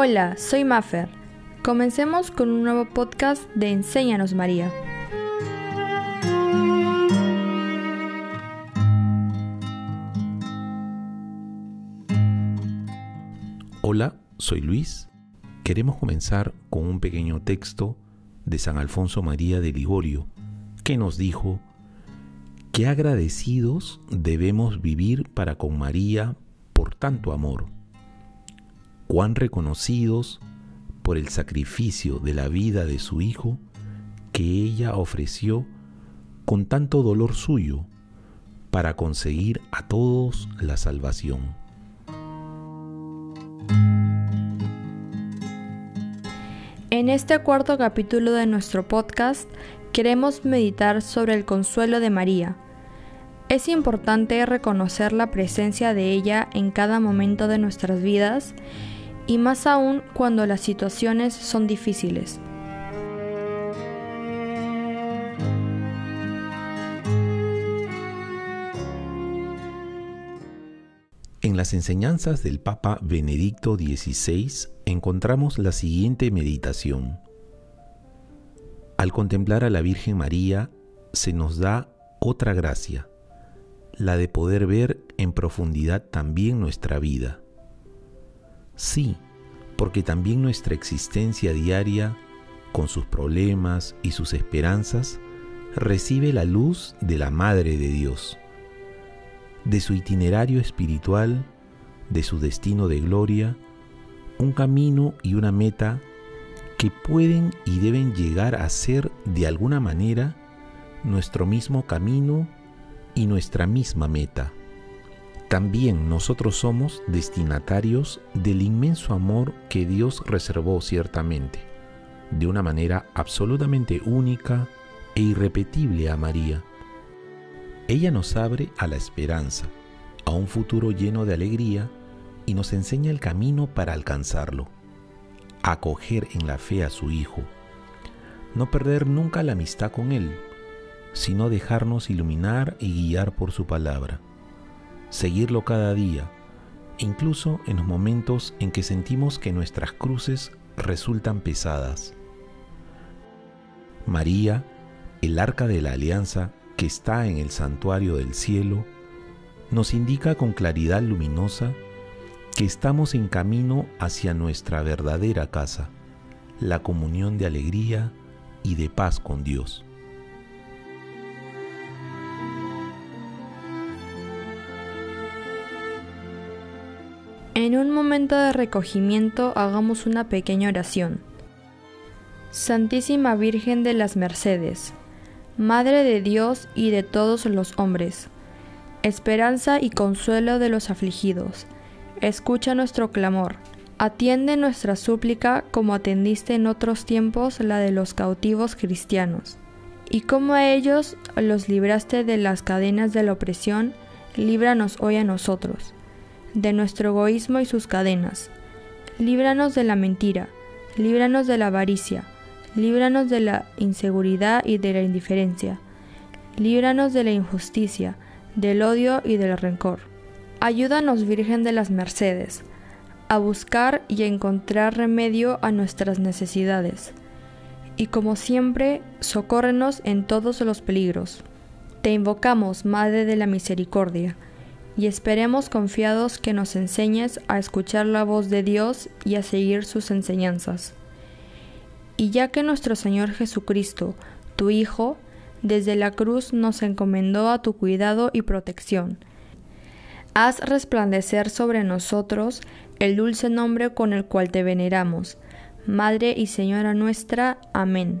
Hola, soy Maffer. Comencemos con un nuevo podcast de Enséñanos María. Hola, soy Luis. Queremos comenzar con un pequeño texto de San Alfonso María de Ligorio, que nos dijo, qué agradecidos debemos vivir para con María por tanto amor, cuán reconocidos por el sacrificio de la vida de su Hijo que ella ofreció con tanto dolor suyo para conseguir a todos la salvación. En este cuarto capítulo de nuestro podcast queremos meditar sobre el consuelo de María. Es importante reconocer la presencia de ella en cada momento de nuestras vidas y más aún cuando las situaciones son difíciles. En las enseñanzas del Papa Benedicto XVI encontramos la siguiente meditación. Al contemplar a la Virgen María se nos da otra gracia, la de poder ver en profundidad también nuestra vida. Sí, porque también nuestra existencia diaria, con sus problemas y sus esperanzas, recibe la luz de la Madre de Dios, de su itinerario espiritual, de su destino de gloria, un camino y una meta que pueden y deben llegar a ser de alguna manera nuestro mismo camino y nuestra misma meta. También nosotros somos destinatarios del inmenso amor que Dios reservó ciertamente, de una manera absolutamente única e irrepetible a María. Ella nos abre a la esperanza, a un futuro lleno de alegría y nos enseña el camino para alcanzarlo. Acoger en la fe a su Hijo. No perder nunca la amistad con Él, sino dejarnos iluminar y guiar por su palabra. Seguirlo cada día, incluso en los momentos en que sentimos que nuestras cruces resultan pesadas. María, el arca de la alianza que está en el santuario del cielo, nos indica con claridad luminosa que estamos en camino hacia nuestra verdadera casa, la comunión de alegría y de paz con Dios. En un momento de recogimiento hagamos una pequeña oración. Santísima Virgen de las Mercedes, Madre de Dios y de todos los hombres, esperanza y consuelo de los afligidos, escucha nuestro clamor, atiende nuestra súplica como atendiste en otros tiempos la de los cautivos cristianos, y como a ellos los libraste de las cadenas de la opresión, líbranos hoy a nosotros, de nuestro egoísmo y sus cadenas. Líbranos de la mentira, líbranos de la avaricia, líbranos de la inseguridad y de la indiferencia, líbranos de la injusticia, del odio y del rencor. Ayúdanos, Virgen de las Mercedes, a buscar y encontrar remedio a nuestras necesidades. Y como siempre, socórrenos en todos los peligros. Te invocamos, Madre de la Misericordia, y esperemos confiados que nos enseñes a escuchar la voz de Dios y a seguir sus enseñanzas. Y ya que nuestro Señor Jesucristo, tu Hijo, desde la cruz nos encomendó a tu cuidado y protección, haz resplandecer sobre nosotros el dulce nombre con el cual te veneramos, Madre y Señora nuestra. Amén.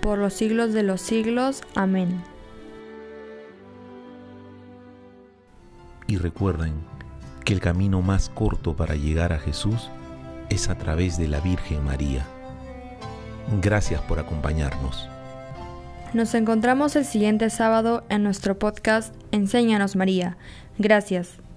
por los siglos de los siglos. Amén. Y recuerden que el camino más corto para llegar a Jesús es a través de la Virgen María. Gracias por acompañarnos. Nos encontramos el siguiente sábado en nuestro podcast Enséñanos María. Gracias.